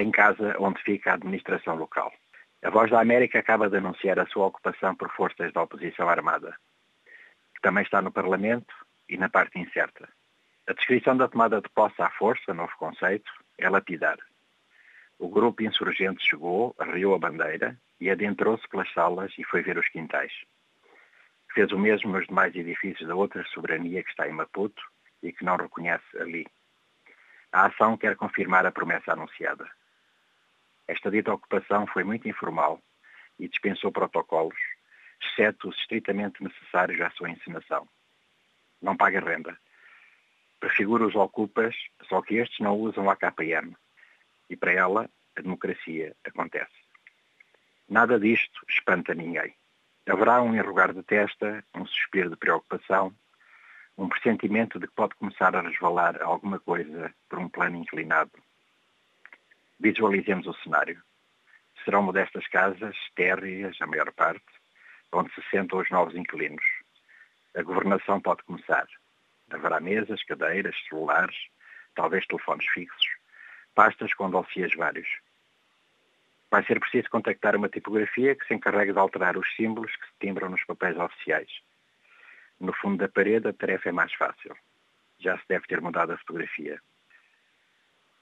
tem casa onde fica a administração local. A Voz da América acaba de anunciar a sua ocupação por forças da oposição armada, que também está no Parlamento e na parte incerta. A descrição da tomada de posse à força, novo conceito, é lapidar. O grupo insurgente chegou, arriou a bandeira e adentrou-se pelas salas e foi ver os quintais. Fez o mesmo nos demais edifícios da outra soberania que está em Maputo e que não reconhece ali. A ação quer confirmar a promessa anunciada. Esta dita ocupação foi muito informal e dispensou protocolos, exceto os estritamente necessários à sua encenação. Não paga renda. Prefigura os ocupas, só que estes não usam a KPM. E para ela, a democracia acontece. Nada disto espanta ninguém. Haverá um enrugar de testa, um suspiro de preocupação, um pressentimento de que pode começar a resvalar alguma coisa por um plano inclinado. Visualizemos o cenário. Serão modestas casas, térreas, a maior parte, onde se sentam os novos inquilinos. A governação pode começar. Haverá mesas, cadeiras, celulares, talvez telefones fixos, pastas com dossiês vários. Vai ser preciso contactar uma tipografia que se encarregue de alterar os símbolos que se timbram nos papéis oficiais. No fundo da parede, a tarefa é mais fácil. Já se deve ter mudado a fotografia.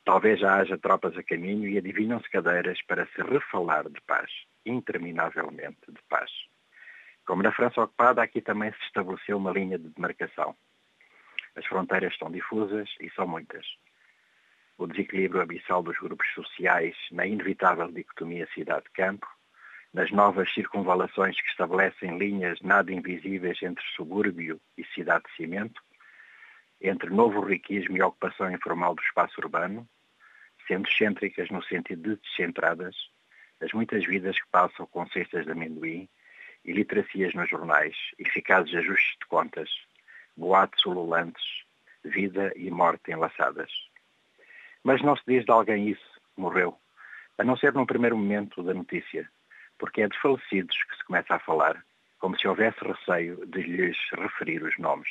Talvez já haja tropas a caminho e adivinham-se cadeiras para se refalar de paz, interminavelmente de paz. Como na França ocupada, aqui também se estabeleceu uma linha de demarcação. As fronteiras estão difusas e são muitas. O desequilíbrio abissal dos grupos sociais na inevitável dicotomia cidade-campo nas novas circunvalações que estabelecem linhas nada invisíveis entre subúrbio e cidade de cimento, entre novo riquismo e ocupação informal do espaço urbano, sendo excêntricas no sentido de descentradas, as muitas vidas que passam com cestas de amendoim e literacias nos jornais, eficazes ajustes de contas, boatos ululantes, vida e morte enlaçadas. Mas não se diz de alguém isso, morreu, a não ser num primeiro momento da notícia, porque é de falecidos que se começa a falar, como se houvesse receio de lhes referir os nomes.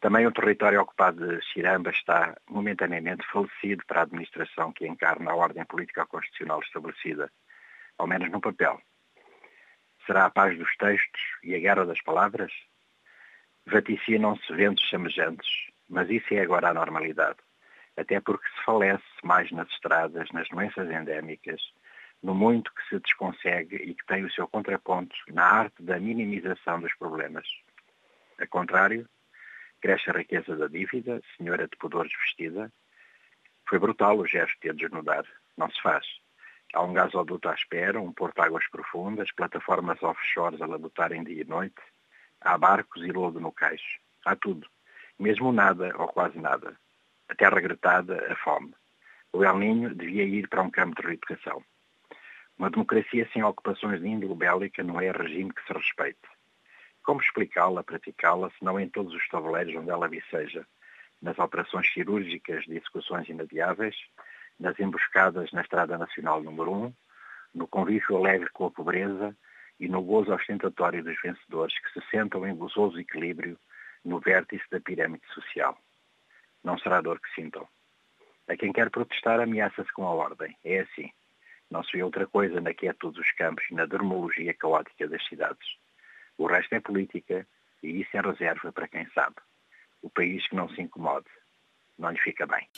Também o território ocupado de Xiramba está momentaneamente falecido para a administração que encarna a ordem política constitucional estabelecida, ao menos no papel. Será a paz dos textos e a guerra das palavras? Vaticinam-se ventos chamejantes, mas isso é agora a normalidade, até porque se falece mais nas estradas, nas doenças endémicas, no muito que se desconsegue e que tem o seu contraponto na arte da minimização dos problemas. A contrário, cresce a riqueza da dívida, senhora de pudores vestida. Foi brutal o gesto de a desnudar. Não se faz. Há um gasoduto à espera, um porto águas profundas, plataformas offshores a labutarem dia e noite. Há barcos e lodo no cais. Há tudo. Mesmo nada ou quase nada. A terra gretada, a fome. O El Ninho devia ir para um campo de reeducação. Uma democracia sem ocupações de índole bélica não é regime que se respeite. Como explicá-la, praticá-la, se não em todos os tabuleiros onde ela viceja? Nas operações cirúrgicas de execuções inadiáveis, nas emboscadas na Estrada Nacional número 1, no convívio alegre com a pobreza e no gozo ostentatório dos vencedores que se sentam em gozoso equilíbrio no vértice da pirâmide social. Não será dor que sintam. A quem quer protestar ameaça-se com a ordem. É assim. Não se vê outra coisa na quietude dos campos e na dermologia caótica das cidades. O resto é política e isso é reserva para quem sabe. O país que não se incomode. Não lhe fica bem.